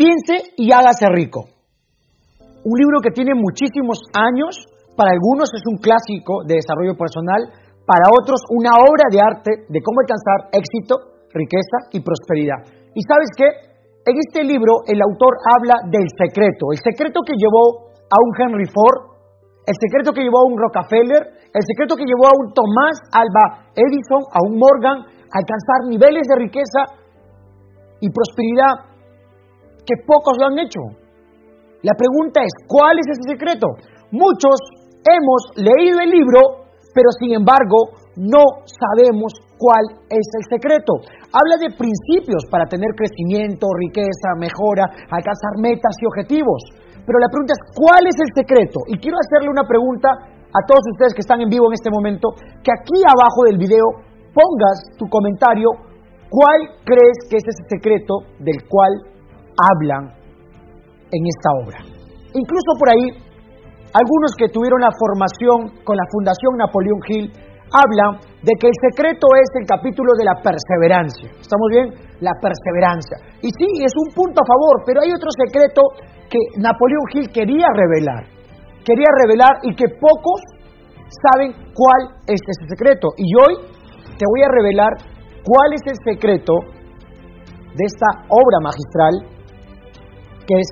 Piense y hágase rico. Un libro que tiene muchísimos años, para algunos es un clásico de desarrollo personal, para otros una obra de arte de cómo alcanzar éxito, riqueza y prosperidad. ¿Y sabes qué? En este libro el autor habla del secreto, el secreto que llevó a un Henry Ford, el secreto que llevó a un Rockefeller, el secreto que llevó a un Tomás Alba Edison, a un Morgan, a alcanzar niveles de riqueza y prosperidad pocos lo han hecho. La pregunta es, ¿cuál es ese secreto? Muchos hemos leído el libro, pero sin embargo no sabemos cuál es el secreto. Habla de principios para tener crecimiento, riqueza, mejora, alcanzar metas y objetivos. Pero la pregunta es, ¿cuál es el secreto? Y quiero hacerle una pregunta a todos ustedes que están en vivo en este momento, que aquí abajo del video pongas tu comentario, ¿cuál crees que es ese secreto del cual hablan en esta obra. Incluso por ahí, algunos que tuvieron la formación con la Fundación Napoleón Hill hablan de que el secreto es el capítulo de la perseverancia. ¿Estamos bien? La perseverancia. Y sí, es un punto a favor, pero hay otro secreto que Napoleón Hill quería revelar. Quería revelar y que pocos saben cuál es ese secreto. Y hoy te voy a revelar cuál es el secreto de esta obra magistral que es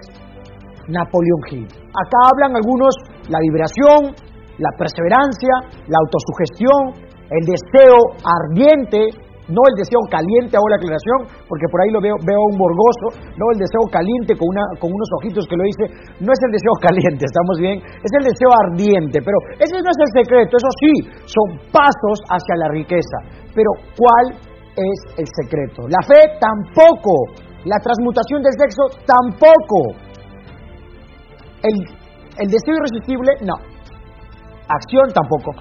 Napoleón Hill. Acá hablan algunos la vibración, la perseverancia, la autosugestión, el deseo ardiente, no el deseo caliente, hago la aclaración, porque por ahí lo veo, veo un borgoso, no el deseo caliente con, una, con unos ojitos que lo dice, no es el deseo caliente, estamos bien, es el deseo ardiente, pero ese no es el secreto, eso sí, son pasos hacia la riqueza, pero ¿cuál es el secreto? La fe tampoco, la transmutación del sexo tampoco. El, el deseo irresistible, no. Acción tampoco.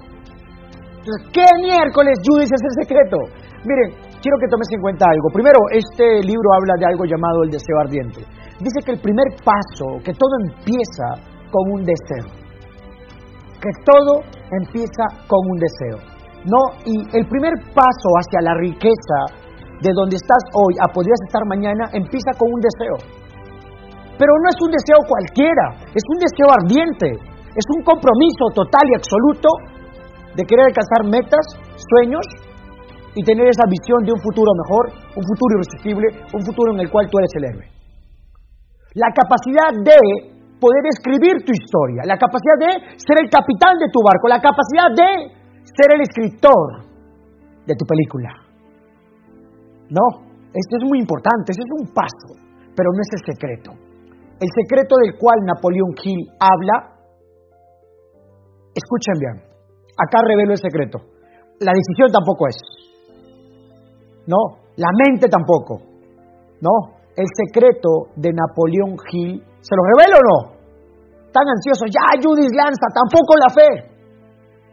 Entonces, ¿qué miércoles, Judith, es el secreto? Miren, quiero que tomes en cuenta algo. Primero, este libro habla de algo llamado el deseo ardiente. Dice que el primer paso, que todo empieza con un deseo. Que todo empieza con un deseo. No, y el primer paso hacia la riqueza de donde estás hoy a podrías estar mañana empieza con un deseo. Pero no es un deseo cualquiera, es un deseo ardiente, es un compromiso total y absoluto de querer alcanzar metas, sueños y tener esa visión de un futuro mejor, un futuro irresistible, un futuro en el cual tú eres el héroe. La capacidad de poder escribir tu historia, la capacidad de ser el capitán de tu barco, la capacidad de ser el escritor de tu película. No, esto es muy importante, ese es un paso, pero no es el secreto. El secreto del cual Napoleón Hill habla, escuchen bien, acá revelo el secreto. La decisión tampoco es. No, la mente tampoco. No, el secreto de Napoleón Hill, ¿se lo revelo o no? Tan ansioso, ya Judith lanza, tampoco la fe.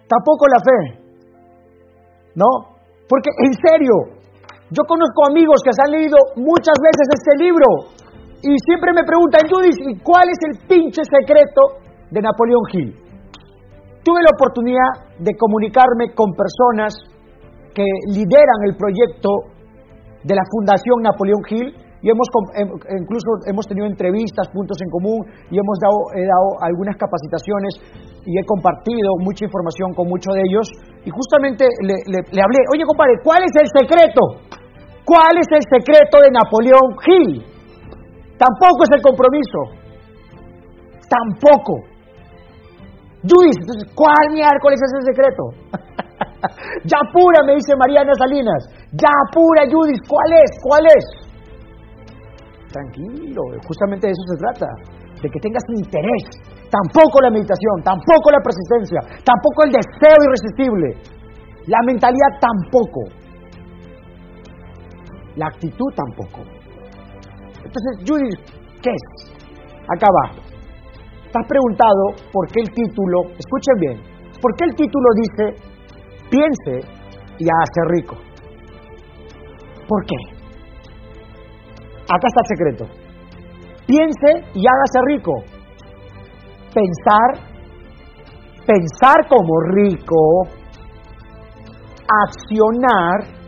Tampoco la fe. ¿No? Porque en serio, yo conozco amigos que se han leído muchas veces este libro y siempre me preguntan, Judith, ¿y cuál es el pinche secreto de Napoleón Hill? Tuve la oportunidad de comunicarme con personas que lideran el proyecto de la Fundación Napoleón Hill y hemos incluso hemos tenido entrevistas, puntos en común y hemos dado, he dado algunas capacitaciones y he compartido mucha información con muchos de ellos y justamente le hablé, oye compadre, ¿cuál es el secreto? ¿Cuál es el secreto de Napoleón Hill? Tampoco es el compromiso. Tampoco. Entonces, ¿cuál miércoles es el secreto? ya pura, me dice Mariana Salinas. Ya pura, Judith, ¿cuál es? ¿Cuál es? Tranquilo, justamente de eso se trata. De que tengas interés. Tampoco la meditación, tampoco la persistencia, tampoco el deseo irresistible. La mentalidad tampoco. La actitud tampoco. Entonces, Judith, ¿qué es? Acá. Estás preguntado por qué el título, escuchen bien, por qué el título dice piense y hágase rico. ¿Por qué? Acá está el secreto. Piense y hágase rico. Pensar, pensar como rico, accionar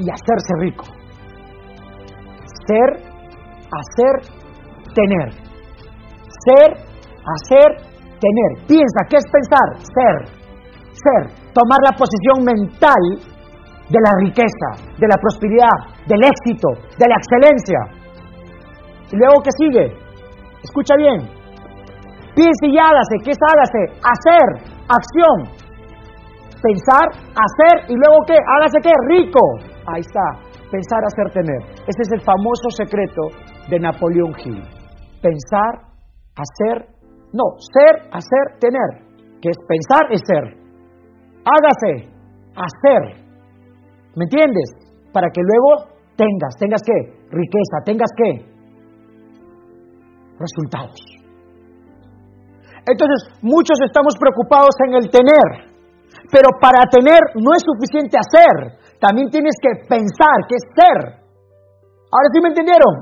y hacerse rico. Ser hacer, tener. Ser, hacer, tener. Piensa, ¿qué es pensar? Ser. Ser. Tomar la posición mental de la riqueza, de la prosperidad, del éxito, de la excelencia. Y luego, ¿qué sigue? Escucha bien. Piense y hágase. ¿Qué es hágase? Hacer, acción. Pensar, hacer y luego ¿qué? Hágase qué? Rico. Ahí está pensar, hacer, tener. Ese es el famoso secreto de Napoleón Hill. Pensar, hacer, no, ser, hacer, tener. Que es pensar es ser. Hágase, hacer. ¿Me entiendes? Para que luego tengas, tengas qué? Riqueza, tengas qué? Resultados. Entonces, muchos estamos preocupados en el tener, pero para tener no es suficiente hacer, también tienes que pensar, que es ser. Ahora sí me entendieron.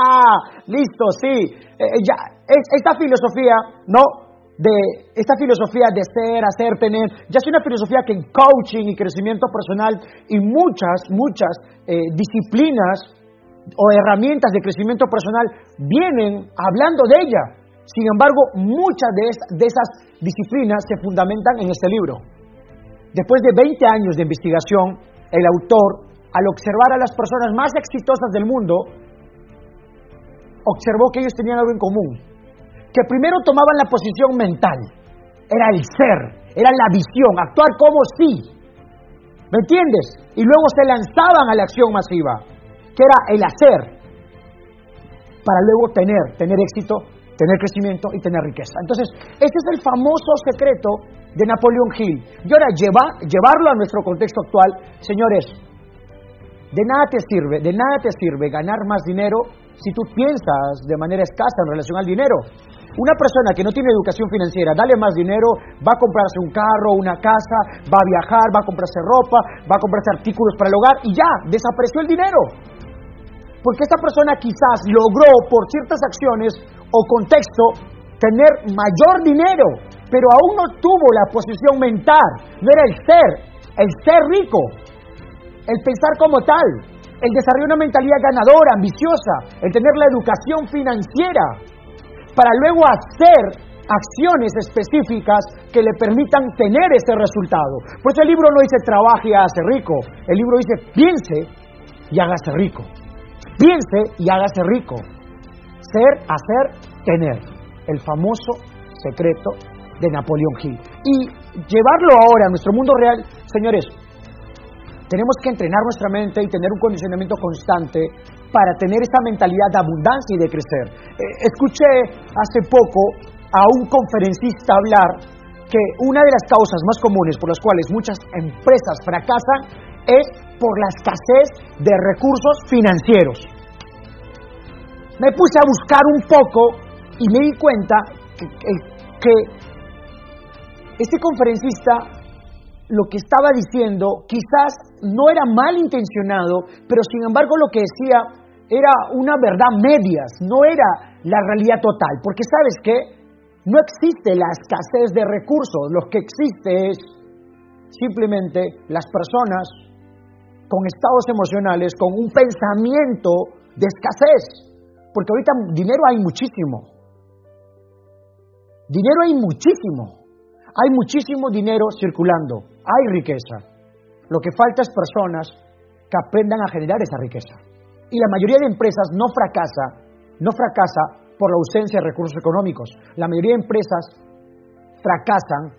Listo, sí. Eh, eh, ya, esta filosofía, ¿no? De esta filosofía de ser, hacer, tener, ya es una filosofía que en coaching y crecimiento personal y muchas, muchas eh, disciplinas o herramientas de crecimiento personal vienen hablando de ella. Sin embargo, muchas de, de esas disciplinas se fundamentan en este libro. Después de 20 años de investigación, el autor, al observar a las personas más exitosas del mundo, observó que ellos tenían algo en común, que primero tomaban la posición mental, era el ser, era la visión, actuar como sí, ¿me entiendes? Y luego se lanzaban a la acción masiva, que era el hacer, para luego tener, tener éxito, tener crecimiento y tener riqueza. Entonces, ese es el famoso secreto de Napoleón Hill. Y ahora llevarlo a nuestro contexto actual, señores, de nada te sirve, de nada te sirve ganar más dinero si tú piensas de manera escasa en relación al dinero. Una persona que no tiene educación financiera, dale más dinero, va a comprarse un carro, una casa, va a viajar, va a comprarse ropa, va a comprarse artículos para el hogar y ya, desapareció el dinero. Porque esa persona quizás logró por ciertas acciones o contexto tener mayor dinero, pero aún no tuvo la posición mental, no era el ser, el ser rico, el pensar como tal, el desarrollar una mentalidad ganadora, ambiciosa, el tener la educación financiera, para luego hacer acciones específicas que le permitan tener ese resultado. Por eso el libro no dice trabaje y hágase rico, el libro dice piense y hágase rico. Piense y hágase rico. Ser, hacer, tener. El famoso secreto de Napoleón Hill. Y llevarlo ahora a nuestro mundo real, señores, tenemos que entrenar nuestra mente y tener un condicionamiento constante para tener esa mentalidad de abundancia y de crecer. Eh, escuché hace poco a un conferencista hablar que una de las causas más comunes por las cuales muchas empresas fracasan es por la escasez de recursos financieros. Me puse a buscar un poco y me di cuenta que, que este conferencista lo que estaba diciendo quizás no era mal intencionado, pero sin embargo lo que decía era una verdad medias, no era la realidad total, porque sabes que no existe la escasez de recursos, lo que existe es simplemente las personas con estados emocionales, con un pensamiento de escasez, porque ahorita dinero hay muchísimo, dinero hay muchísimo, hay muchísimo dinero circulando, hay riqueza. Lo que falta es personas que aprendan a generar esa riqueza. Y la mayoría de empresas no fracasa, no fracasa por la ausencia de recursos económicos. La mayoría de empresas fracasan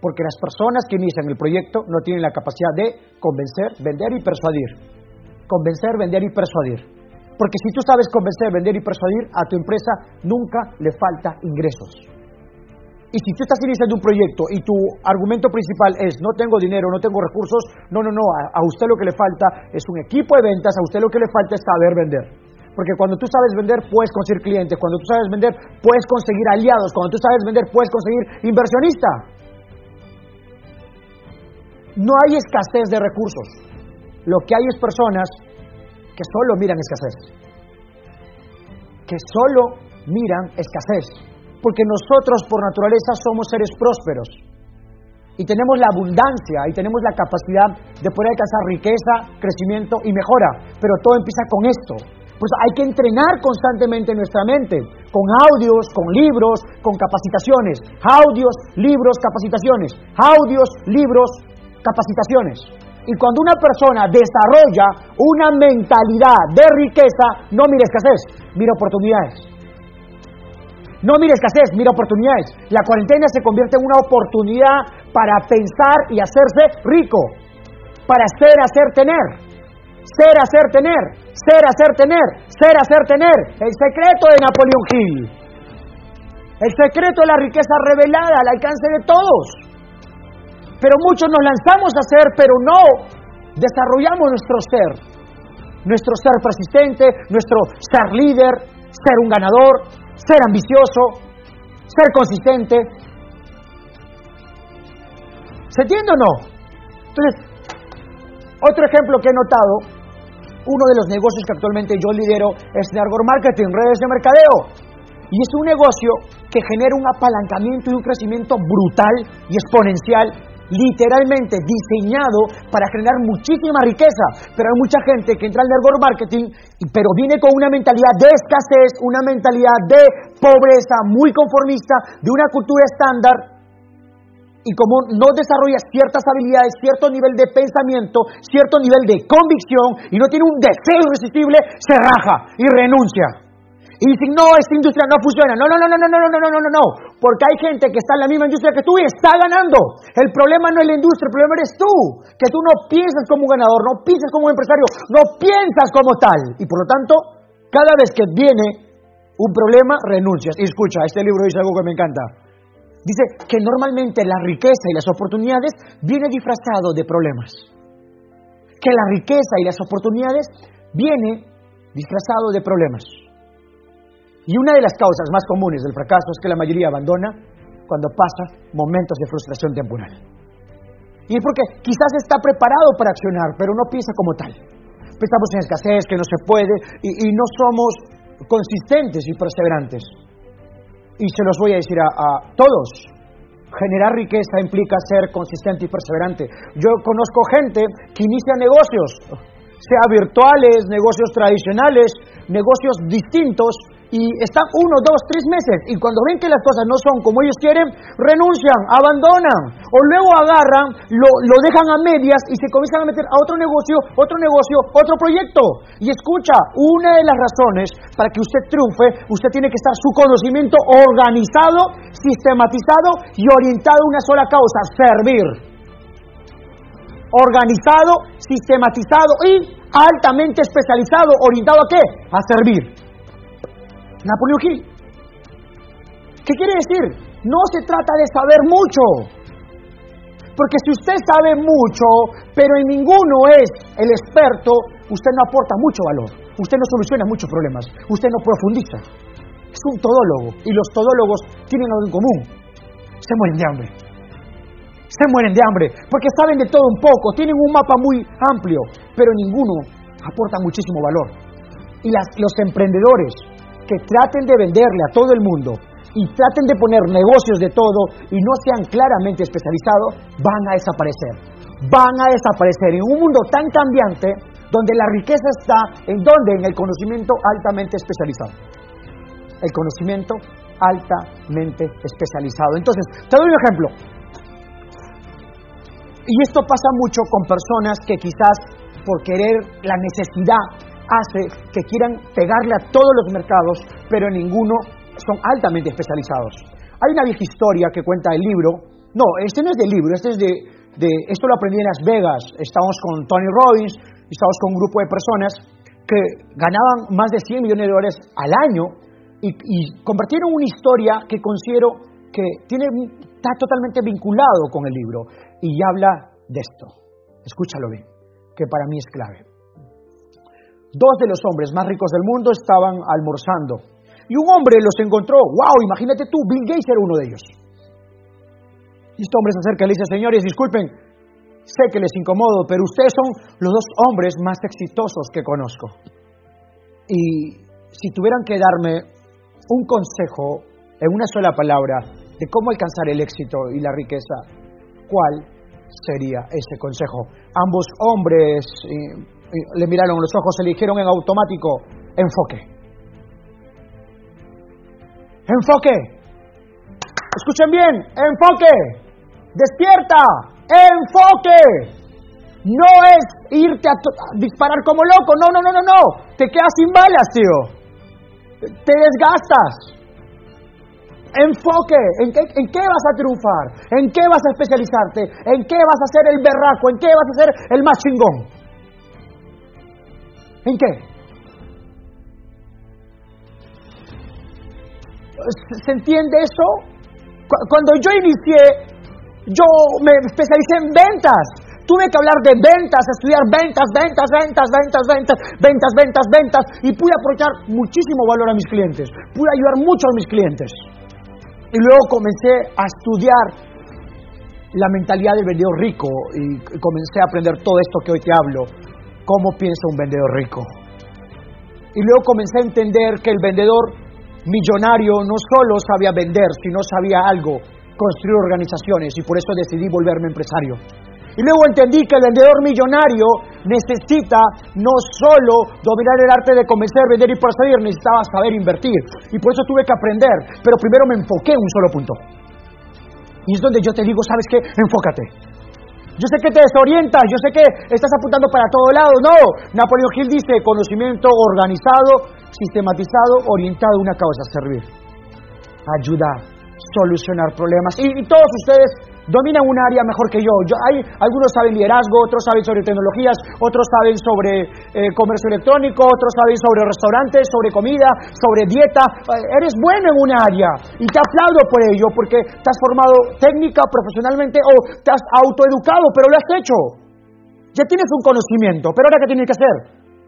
porque las personas que inician el proyecto no tienen la capacidad de convencer, vender y persuadir. Convencer, vender y persuadir. Porque si tú sabes convencer, vender y persuadir, a tu empresa nunca le falta ingresos. Y si tú estás iniciando un proyecto y tu argumento principal es no tengo dinero, no tengo recursos, no, no, no, a, usted lo que le falta es un equipo de ventas, a usted lo que le falta es saber vender. Porque cuando tú sabes vender, puedes conseguir clientes. Cuando tú sabes vender, puedes conseguir aliados. Cuando tú sabes vender, puedes conseguir inversionista. No hay escasez de recursos. Lo que hay es personas que solo miran escasez. Que solo miran escasez porque nosotros por naturaleza somos seres prósperos y tenemos la abundancia y tenemos la capacidad de poder alcanzar riqueza, crecimiento y mejora, pero todo empieza con esto. Pues hay que entrenar constantemente nuestra mente, con audios, con libros, con capacitaciones. Audios, libros, capacitaciones. Audios, libros, capacitaciones. Y cuando una persona desarrolla una mentalidad de riqueza, no mire escasez, mira oportunidades. No mire escasez, mira oportunidades. La cuarentena se convierte en una oportunidad para pensar y hacerse rico, para ser, hacer, tener. Ser, hacer, tener. Ser, hacer, tener. Ser, hacer, tener. El secreto de Napoleón Hill. El secreto de la riqueza revelada al alcance de todos. Pero muchos nos lanzamos a ser, pero no desarrollamos nuestro ser. Nuestro ser persistente, nuestro ser líder, ser un ganador, ser ambicioso, ser consistente. ¿Se entiende o no? Entonces, otro ejemplo que he notado uno de los negocios que actualmente yo lidero es Network Marketing, redes de mercadeo. Y es un negocio que genera un apalancamiento y un crecimiento brutal y exponencial, literalmente diseñado para generar muchísima riqueza. Pero hay mucha gente que entra al network marketing, pero viene con una mentalidad de escasez, una mentalidad de pobreza, muy conformista, de una cultura estándar y como no desarrolla ciertas habilidades, cierto nivel de pensamiento, cierto nivel de convicción y no tiene un deseo irresistible, se raja y renuncia. Y dicen, no, esta industria no funciona. No, no, no, no, no, no, no, no, no, no, no. Porque hay gente que está en la misma industria que tú y está ganando. El problema no es la industria, el problema eres tú. Que tú no piensas como un ganador, no piensas como un empresario, no piensas como tal. Y por lo tanto, cada vez que viene un problema, renuncias. Y escucha, este libro dice algo que me encanta. Dice que normalmente la riqueza y las oportunidades viene disfrazado de problemas. Que la riqueza y las oportunidades viene disfrazado de problemas. Y una de las causas más comunes del fracaso es que la mayoría abandona cuando pasa momentos de frustración temporal. Y es porque quizás está preparado para accionar, pero no piensa como tal. Pensamos en escasez, que no se puede, y, no somos consistentes y perseverantes y se los voy a decir a, todos. Generar riqueza implica ser consistente y perseverante. Yo conozco gente que inicia negocios, sea virtuales, negocios tradicionales, negocios distintos, y están uno, dos, tres meses y cuando ven que las cosas no son como ellos quieren, renuncian, abandonan o luego agarran, lo, lo dejan a medias y se comienzan a meter a otro negocio, otro negocio, otro proyecto. Y escucha, una de las razones para que usted triunfe, usted tiene que estar su conocimiento organizado, sistematizado y orientado a una sola causa, servir. Organizado, sistematizado y altamente especializado, orientado a qué? A servir. Napoleón Hill. ¿Qué quiere decir? No se trata de saber mucho. Porque si usted sabe mucho, pero en ninguno es el experto, usted no aporta mucho valor. Usted no soluciona muchos problemas. Usted no profundiza. Es un todólogo. Y los todólogos tienen algo en común. Se mueren de hambre. Se mueren de hambre. Porque saben de todo un poco. Tienen un mapa muy amplio. Pero ninguno aporta muchísimo valor. Y los emprendedores que traten de venderle a todo el mundo y traten de poner negocios de todo y no sean claramente especializados, van a desaparecer. Van a desaparecer en un mundo tan cambiante donde la riqueza está en donde en el conocimiento altamente especializado. El conocimiento altamente especializado. Entonces, te doy un ejemplo. Y esto pasa mucho con personas que quizás por querer la necesidad hace que quieran pegarle a todos los mercados, pero ninguno son altamente especializados. Hay una vieja historia que cuenta el libro, no, este no es del libro, este es de, esto lo aprendí en Las Vegas, estamos con Tony Robbins, estamos con un grupo de personas que ganaban más de 100 millones de dólares al año y, y compartieron una historia que considero que tiene, está totalmente vinculado con el libro y habla de esto. Escúchalo bien, que para mí es clave. Dos de los hombres más ricos del mundo estaban almorzando. Y un hombre los encontró. ¡Wow! Imagínate tú, Bill Gates era uno de ellos. Y este hombre se acerca y le dice, señores, disculpen, sé que les incomodo, pero ustedes son los dos hombres más exitosos que conozco. Y si tuvieran que darme un consejo en una sola palabra de cómo alcanzar el éxito y la riqueza, ¿cuál sería ese consejo? Ambos hombres... Le miraron los ojos, se le dijeron en automático, Enfoque. Enfoque. Escuchen bien, enfoque. Despierta. Enfoque. No es irte a, disparar como loco. No, no, no, no, no. Te quedas sin balas, tío. Te desgastas. Enfoque, ¿en qué, ¿en qué, vas a triunfar? ¿En qué vas a especializarte? ¿En qué vas a ser el berraco? ¿En qué vas a ser el más chingón? ¿En qué? ¿Se entiende eso? Cuando yo inicié, yo me especialicé en ventas. Tuve que hablar de ventas, estudiar ventas, ventas, ventas, ventas, ventas, ventas, ventas, ventas, y pude aprovechar muchísimo valor a mis clientes. Pude ayudar mucho a mis clientes. Y luego comencé a estudiar la mentalidad del vendedor rico y comencé a aprender todo esto que hoy te hablo, cómo piensa un vendedor rico. Y luego comencé a entender que el vendedor millonario no solo sabía vender, sino sabía algo, construir organizaciones, y por eso decidí volverme empresario. Y luego entendí que el vendedor millonario necesita no solo dominar el arte de convencer, vender y persuadir, necesitaba saber invertir. Y por eso tuve que aprender, pero primero me enfoqué en un solo punto. Y es donde yo te digo, ¿sabes qué? Enfócate. Yo sé que te desorientas, yo sé que estás apuntando para todo lado. No, Napoleón Hill dice conocimiento organizado, sistematizado, orientado a una causa, servir, ayudar, solucionar problemas. y todos ustedes dominan un área mejor que yo. yo hay, algunos saben liderazgo, otros saben sobre tecnologías, otros saben sobre eh, comercio electrónico, otros saben sobre restaurantes, sobre comida, sobre dieta. Eh, eres bueno en un área y te aplaudo por ello porque te has formado técnica, profesionalmente o te has autoeducado, pero lo has hecho. Ya tienes un conocimiento, pero ahora ¿qué tienes que hacer?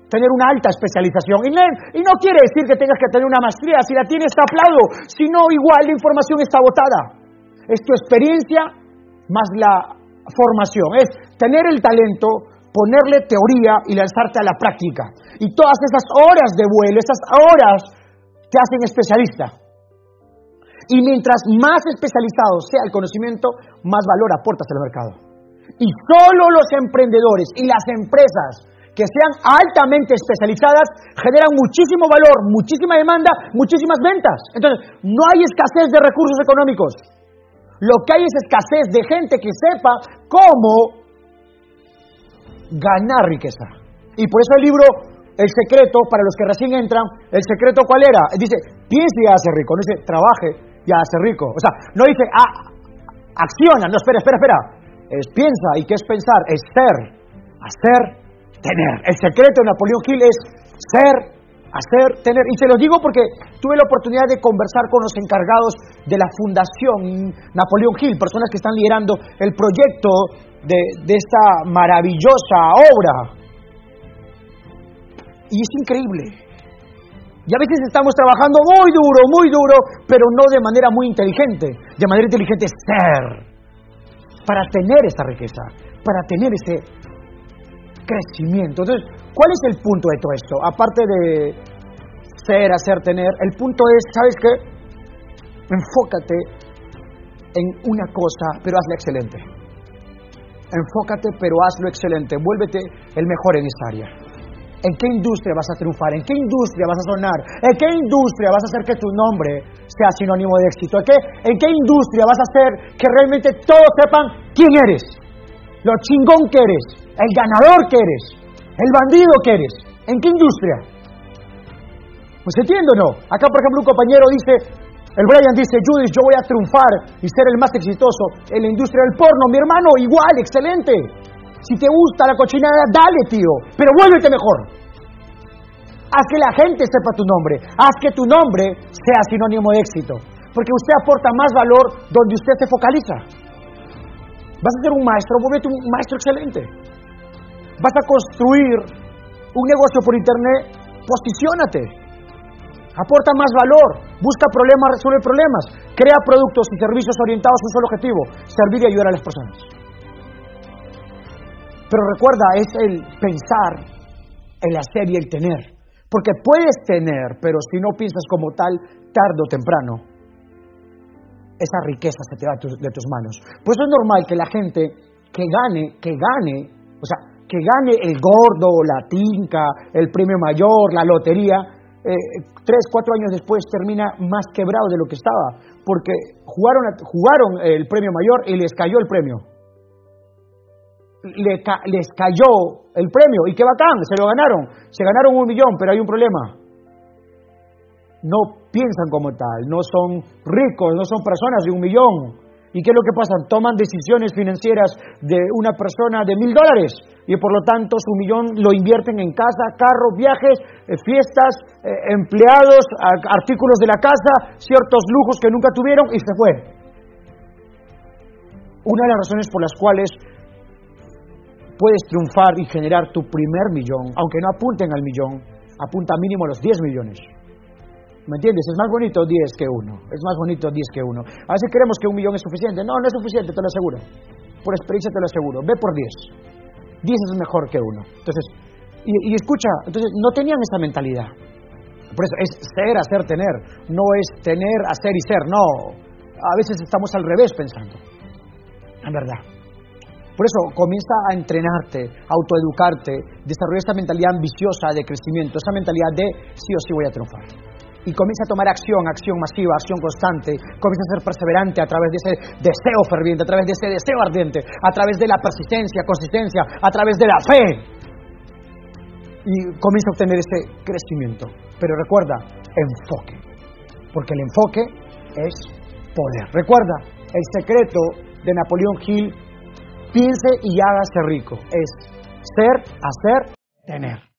Tener una alta especialización. Y, no quiere decir que tengas que tener una maestría. Si la tienes, te aplaudo. Si no, igual la información está agotada. Es tu experiencia más la formación. Es tener el talento, ponerle teoría y lanzarte a la práctica. Y todas esas horas de vuelo, esas horas te hacen especialista. Y mientras más especializado sea el conocimiento, más valor aportas al mercado. Y solo los emprendedores y las empresas que sean altamente especializadas generan muchísimo valor, muchísima demanda, muchísimas ventas. Entonces, no hay escasez de recursos económicos. Lo que hay es escasez de gente que sepa cómo ganar riqueza. Y por eso el libro El secreto, para los que recién entran, el secreto cuál era? Dice, piense y hace rico. No dice, trabaje y hace rico. O sea, no dice, ah, acciona. No, espera, espera, espera. Es piensa. ¿Y qué es pensar? Es ser. Hacer, tener. El secreto de Napoleón Hill es ser, hacer, tener. Y se lo digo porque tuve la oportunidad de conversar con los encargados de la Fundación Napoleón Hill, personas que están liderando el proyecto de, de esta maravillosa obra. Y es increíble. Y a veces estamos trabajando muy duro, muy duro, pero no de manera muy inteligente. De manera inteligente ser. Para tener esta riqueza, para tener ese crecimiento. Entonces, ¿cuál es el punto de todo esto? Aparte de ser, hacer, tener, el punto es, ¿sabes qué? Enfócate en una cosa, pero hazla excelente. Enfócate, pero hazlo excelente. Vuélvete el mejor en esta área. ¿En qué industria vas a triunfar? ¿En qué industria vas a sonar? ¿En qué industria vas a hacer que tu nombre sea sinónimo de éxito? ¿En qué, en qué industria vas a hacer que realmente todos sepan quién eres? Lo chingón que eres, el ganador que eres, el bandido que eres. ¿En qué industria? Pues entiendo no. Acá, por ejemplo, un compañero dice, el Brian dice, Judith, yo voy a triunfar y ser el más exitoso en la industria del porno. Mi hermano, igual, excelente. Si te gusta la cochinada, dale, tío, pero vuélvete mejor. Haz que la gente sepa tu nombre. Haz que tu nombre sea sinónimo de éxito. Porque usted aporta más valor donde usted se focaliza. Vas a ser un maestro, vuélvete un maestro excelente. Vas a construir un negocio por internet, posiciónate. Aporta más valor, busca problemas, resuelve problemas, crea productos y servicios orientados a un solo objetivo, servir y ayudar a las personas. Pero recuerda, es el pensar, el hacer y el tener. Porque puedes tener, pero si no piensas como tal, tarde o temprano, esa riqueza se te va de tus manos. Pues es normal que la gente que gane, que gane, o sea, que gane el gordo, la tinca, el premio mayor, la lotería, eh, tres, cuatro años después termina más quebrado de lo que estaba, porque jugaron, jugaron el premio mayor y les cayó el premio. les cayó el premio y qué bacán, se lo ganaron, se ganaron un millón, pero hay un problema. No piensan como tal, no son ricos, no son personas de un millón, ¿Y qué es lo que pasa? Toman decisiones financieras de una persona de mil dólares y por lo tanto su millón lo invierten en casa, carros, viajes, eh, fiestas, eh, empleados, artículos de la casa, ciertos lujos que nunca tuvieron y se fue. Una de las razones por las cuales puedes triunfar y generar tu primer millón, aunque no apunten al millón, apunta mínimo a los 10 millones. ¿Me entiendes? Es más bonito 10 que 1. Es más bonito 10 que 1. A veces creemos que un millón es suficiente. No, no es suficiente, te lo aseguro. Por experiencia te lo aseguro. Ve por 10. 10 es mejor que 1. Entonces, y, escucha, entonces no tenían esa mentalidad. Por eso es ser, hacer, tener. No es tener, hacer y ser. No. A veces estamos al revés pensando. En verdad. Por eso comienza a entrenarte, a autoeducarte, desarrolla esta mentalidad ambiciosa de crecimiento, esa mentalidad de sí o sí voy a triunfar y comienza a tomar acción, acción masiva, acción constante, comienza a ser perseverante a través de ese deseo ferviente, a través de ese deseo ardiente, a través de la persistencia, consistencia, a través de la fe. Y comienza a obtener ese crecimiento. Pero recuerda, enfoque, porque el enfoque es poder. Recuerda, el secreto de Napoleón Hill, piense y hágase rico, es ser, hacer, tener.